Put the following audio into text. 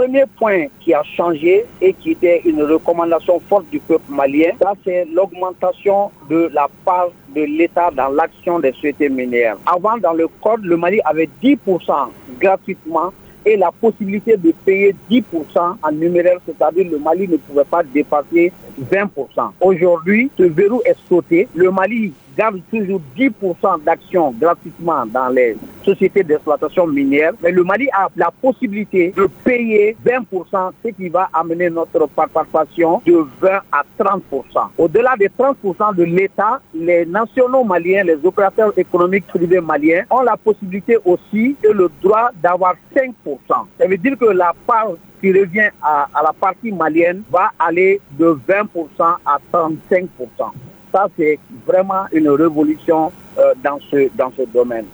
premier point qui a changé et qui était une recommandation forte du peuple malien, c'est l'augmentation de la part de l'État dans l'action des sociétés minières. Avant, dans le code, le Mali avait 10% gratuitement et la possibilité de payer 10% en numéraire, c'est-à-dire le Mali ne pouvait pas dépasser 20%. Aujourd'hui, ce verrou est sauté. Le Mali garde toujours 10% d'actions gratuitement dans les sociétés d'exploitation minière, mais le Mali a la possibilité de payer 20%, ce qui va amener notre participation de 20 à 30%. Au-delà des 30% de l'État, les nationaux maliens, les opérateurs économiques privés maliens ont la possibilité aussi et le droit d'avoir 5%. Ça veut dire que la part qui revient à, à la partie malienne va aller de 20% à 35%. Ça, c'est vraiment une révolution euh, dans, ce, dans ce domaine.